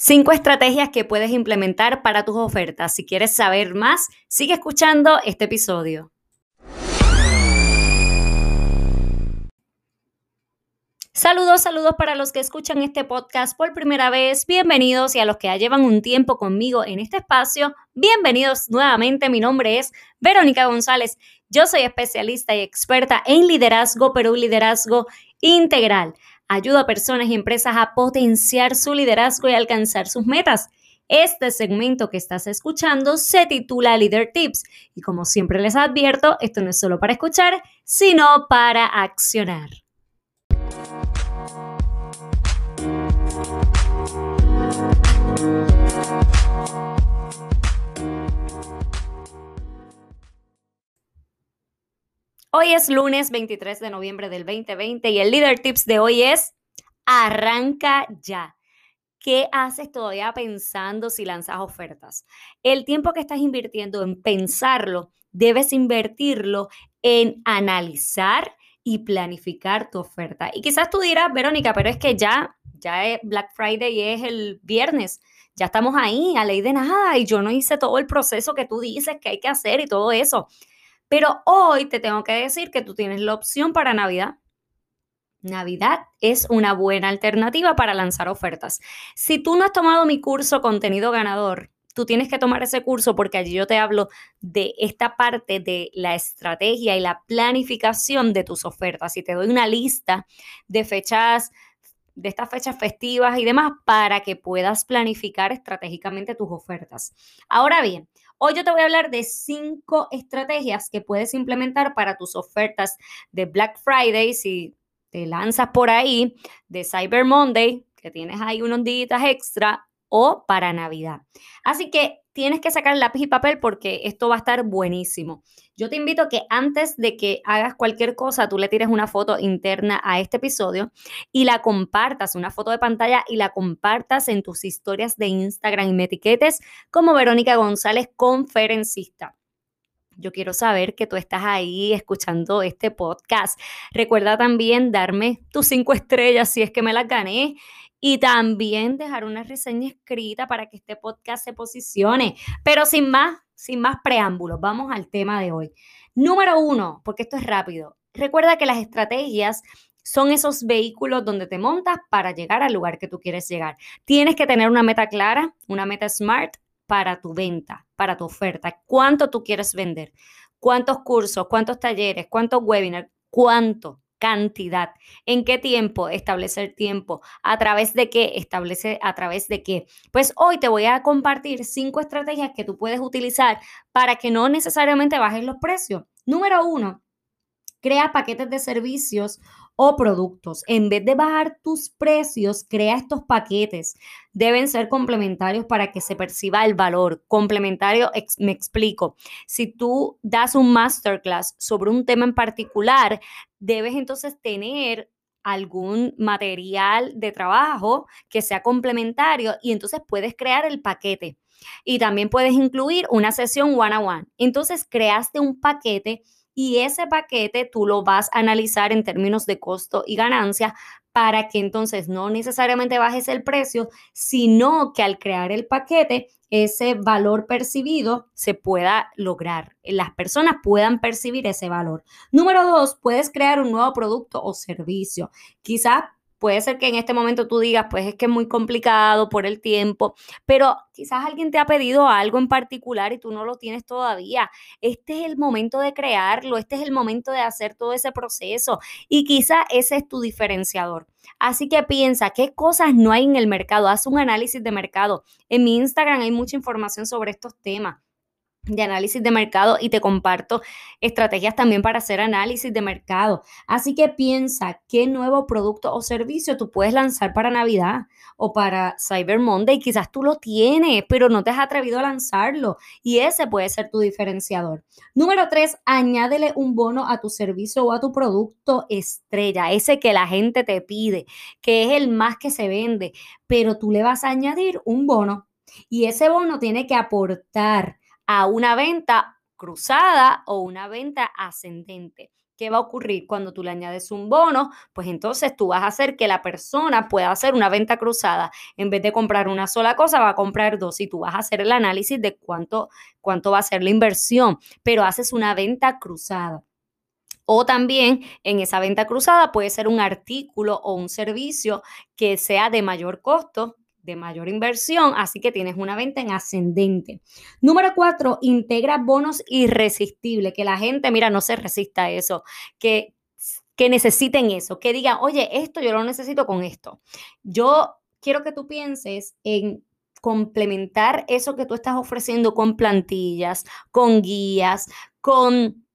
Cinco estrategias que puedes implementar para tus ofertas. Si quieres saber más, sigue escuchando este episodio. Saludos, saludos para los que escuchan este podcast por primera vez. Bienvenidos y a los que ya llevan un tiempo conmigo en este espacio, bienvenidos nuevamente. Mi nombre es Verónica González. Yo soy especialista y experta en liderazgo, pero un liderazgo integral. Ayuda a personas y empresas a potenciar su liderazgo y alcanzar sus metas. Este segmento que estás escuchando se titula Leader Tips y como siempre les advierto, esto no es solo para escuchar, sino para accionar. Hoy es lunes 23 de noviembre del 2020 y el Leader Tips de hoy es arranca ya. ¿Qué haces todavía pensando si lanzas ofertas? El tiempo que estás invirtiendo en pensarlo, debes invertirlo en analizar y planificar tu oferta. Y quizás tú dirás, Verónica, pero es que ya, ya es Black Friday y es el viernes. Ya estamos ahí, a ley de nada, y yo no hice todo el proceso que tú dices que hay que hacer y todo eso. Pero hoy te tengo que decir que tú tienes la opción para Navidad. Navidad es una buena alternativa para lanzar ofertas. Si tú no has tomado mi curso Contenido Ganador, tú tienes que tomar ese curso porque allí yo te hablo de esta parte de la estrategia y la planificación de tus ofertas y te doy una lista de fechas de estas fechas festivas y demás para que puedas planificar estratégicamente tus ofertas. Ahora bien, Hoy yo te voy a hablar de cinco estrategias que puedes implementar para tus ofertas de Black Friday si te lanzas por ahí, de Cyber Monday, que tienes ahí unos días extra, o para Navidad. Así que tienes que sacar lápiz y papel porque esto va a estar buenísimo. Yo te invito a que antes de que hagas cualquier cosa, tú le tires una foto interna a este episodio y la compartas, una foto de pantalla y la compartas en tus historias de Instagram y me etiquetes como Verónica González, conferencista. Yo quiero saber que tú estás ahí escuchando este podcast. Recuerda también darme tus cinco estrellas si es que me las gané y también dejar una reseña escrita para que este podcast se posicione. Pero sin más, sin más preámbulos, vamos al tema de hoy. Número uno, porque esto es rápido. Recuerda que las estrategias son esos vehículos donde te montas para llegar al lugar que tú quieres llegar. Tienes que tener una meta clara, una meta smart para tu venta, para tu oferta. ¿Cuánto tú quieres vender? ¿Cuántos cursos? ¿Cuántos talleres? ¿Cuántos webinars? ¿Cuánto? Cantidad. ¿En qué tiempo? Establecer tiempo. ¿A través de qué? Establece a través de qué. Pues hoy te voy a compartir cinco estrategias que tú puedes utilizar para que no necesariamente bajes los precios. Número uno, crea paquetes de servicios o productos. En vez de bajar tus precios, crea estos paquetes. Deben ser complementarios para que se perciba el valor. Complementario, me explico. Si tú das un masterclass sobre un tema en particular, debes entonces tener algún material de trabajo que sea complementario y entonces puedes crear el paquete. Y también puedes incluir una sesión one on one. Entonces creaste un paquete y ese paquete tú lo vas a analizar en términos de costo y ganancia para que entonces no necesariamente bajes el precio, sino que al crear el paquete ese valor percibido se pueda lograr, las personas puedan percibir ese valor. Número dos, puedes crear un nuevo producto o servicio. Quizás Puede ser que en este momento tú digas, pues es que es muy complicado por el tiempo, pero quizás alguien te ha pedido algo en particular y tú no lo tienes todavía. Este es el momento de crearlo, este es el momento de hacer todo ese proceso y quizás ese es tu diferenciador. Así que piensa qué cosas no hay en el mercado, haz un análisis de mercado. En mi Instagram hay mucha información sobre estos temas de análisis de mercado y te comparto estrategias también para hacer análisis de mercado. Así que piensa qué nuevo producto o servicio tú puedes lanzar para Navidad o para Cyber Monday. Quizás tú lo tienes, pero no te has atrevido a lanzarlo y ese puede ser tu diferenciador. Número tres, añádele un bono a tu servicio o a tu producto estrella, ese que la gente te pide, que es el más que se vende, pero tú le vas a añadir un bono y ese bono tiene que aportar a una venta cruzada o una venta ascendente. ¿Qué va a ocurrir cuando tú le añades un bono? Pues entonces tú vas a hacer que la persona pueda hacer una venta cruzada. En vez de comprar una sola cosa, va a comprar dos y tú vas a hacer el análisis de cuánto, cuánto va a ser la inversión, pero haces una venta cruzada. O también en esa venta cruzada puede ser un artículo o un servicio que sea de mayor costo de mayor inversión, así que tienes una venta en ascendente. Número cuatro, integra bonos irresistibles, que la gente, mira, no se resista a eso, que, que necesiten eso, que digan, oye, esto yo lo necesito con esto. Yo quiero que tú pienses en complementar eso que tú estás ofreciendo con plantillas, con guías, con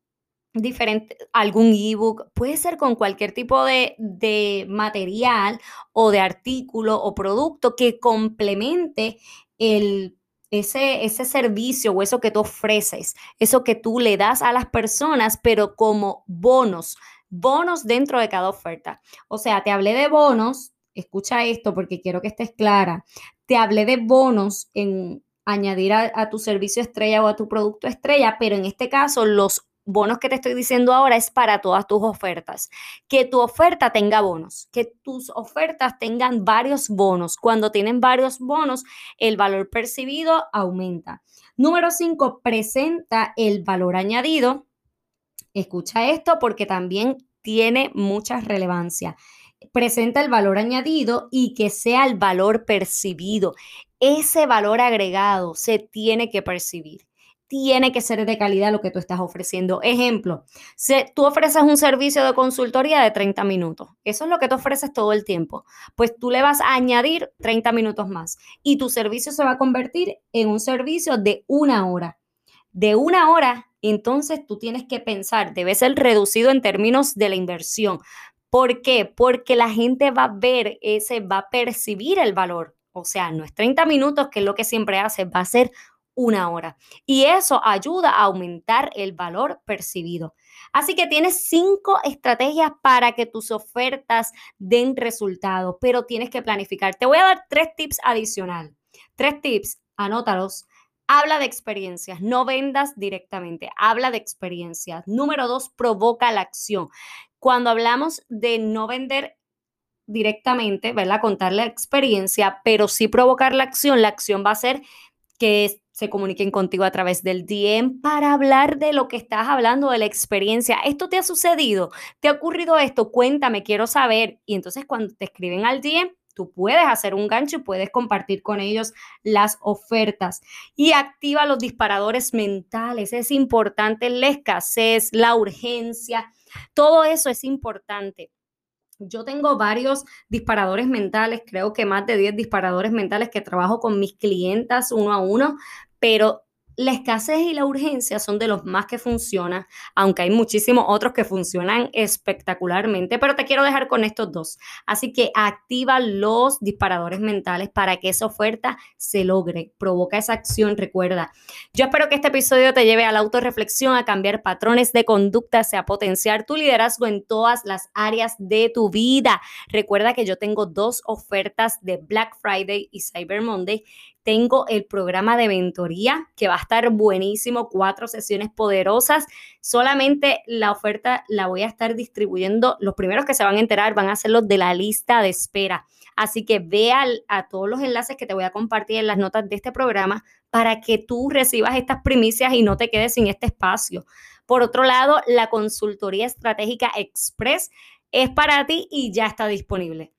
diferente, algún ebook, puede ser con cualquier tipo de, de, material o de artículo o producto que complemente el, ese, ese servicio o eso que tú ofreces, eso que tú le das a las personas, pero como bonos, bonos dentro de cada oferta. O sea, te hablé de bonos, escucha esto porque quiero que estés clara, te hablé de bonos en añadir a, a tu servicio estrella o a tu producto estrella, pero en este caso los bonos que te estoy diciendo ahora es para todas tus ofertas. Que tu oferta tenga bonos, que tus ofertas tengan varios bonos. Cuando tienen varios bonos, el valor percibido aumenta. Número 5, presenta el valor añadido. Escucha esto porque también tiene mucha relevancia. Presenta el valor añadido y que sea el valor percibido. Ese valor agregado se tiene que percibir tiene que ser de calidad lo que tú estás ofreciendo. Ejemplo, si tú ofreces un servicio de consultoría de 30 minutos, eso es lo que tú ofreces todo el tiempo, pues tú le vas a añadir 30 minutos más y tu servicio se va a convertir en un servicio de una hora. De una hora, entonces tú tienes que pensar, debe ser reducido en términos de la inversión. ¿Por qué? Porque la gente va a ver ese, va a percibir el valor. O sea, no es 30 minutos, que es lo que siempre hace, va a ser una hora. Y eso ayuda a aumentar el valor percibido. Así que tienes cinco estrategias para que tus ofertas den resultados, pero tienes que planificar. Te voy a dar tres tips adicional. Tres tips, anótalos. Habla de experiencias, no vendas directamente, habla de experiencias. Número dos, provoca la acción. Cuando hablamos de no vender directamente, ¿verdad? Contar la experiencia, pero sí provocar la acción, la acción va a ser que se comuniquen contigo a través del DM para hablar de lo que estás hablando, de la experiencia. ¿Esto te ha sucedido? ¿Te ha ocurrido esto? Cuéntame, quiero saber. Y entonces cuando te escriben al DM, tú puedes hacer un gancho y puedes compartir con ellos las ofertas. Y activa los disparadores mentales. Es importante la escasez, la urgencia. Todo eso es importante. Yo tengo varios disparadores mentales, creo que más de 10 disparadores mentales que trabajo con mis clientas uno a uno, pero la escasez y la urgencia son de los más que funcionan, aunque hay muchísimos otros que funcionan espectacularmente, pero te quiero dejar con estos dos. Así que activa los disparadores mentales para que esa oferta se logre, provoca esa acción, recuerda. Yo espero que este episodio te lleve a la autorreflexión, a cambiar patrones de conducta, a potenciar tu liderazgo en todas las áreas de tu vida. Recuerda que yo tengo dos ofertas de Black Friday y Cyber Monday tengo el programa de mentoría que va a estar buenísimo, cuatro sesiones poderosas. Solamente la oferta la voy a estar distribuyendo. Los primeros que se van a enterar van a ser los de la lista de espera. Así que ve a todos los enlaces que te voy a compartir en las notas de este programa para que tú recibas estas primicias y no te quedes sin este espacio. Por otro lado, la consultoría estratégica Express es para ti y ya está disponible.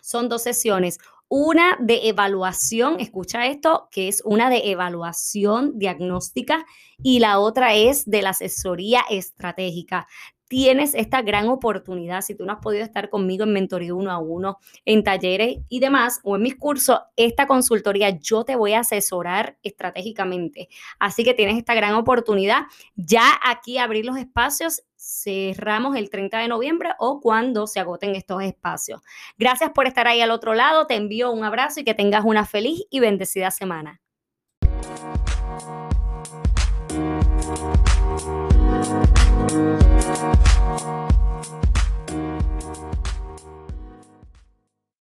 Son dos sesiones, una de evaluación, escucha esto, que es una de evaluación diagnóstica y la otra es de la asesoría estratégica tienes esta gran oportunidad, si tú no has podido estar conmigo en mentoría uno a uno, en talleres y demás, o en mis cursos, esta consultoría yo te voy a asesorar estratégicamente. Así que tienes esta gran oportunidad. Ya aquí abrir los espacios, cerramos el 30 de noviembre o cuando se agoten estos espacios. Gracias por estar ahí al otro lado, te envío un abrazo y que tengas una feliz y bendecida semana.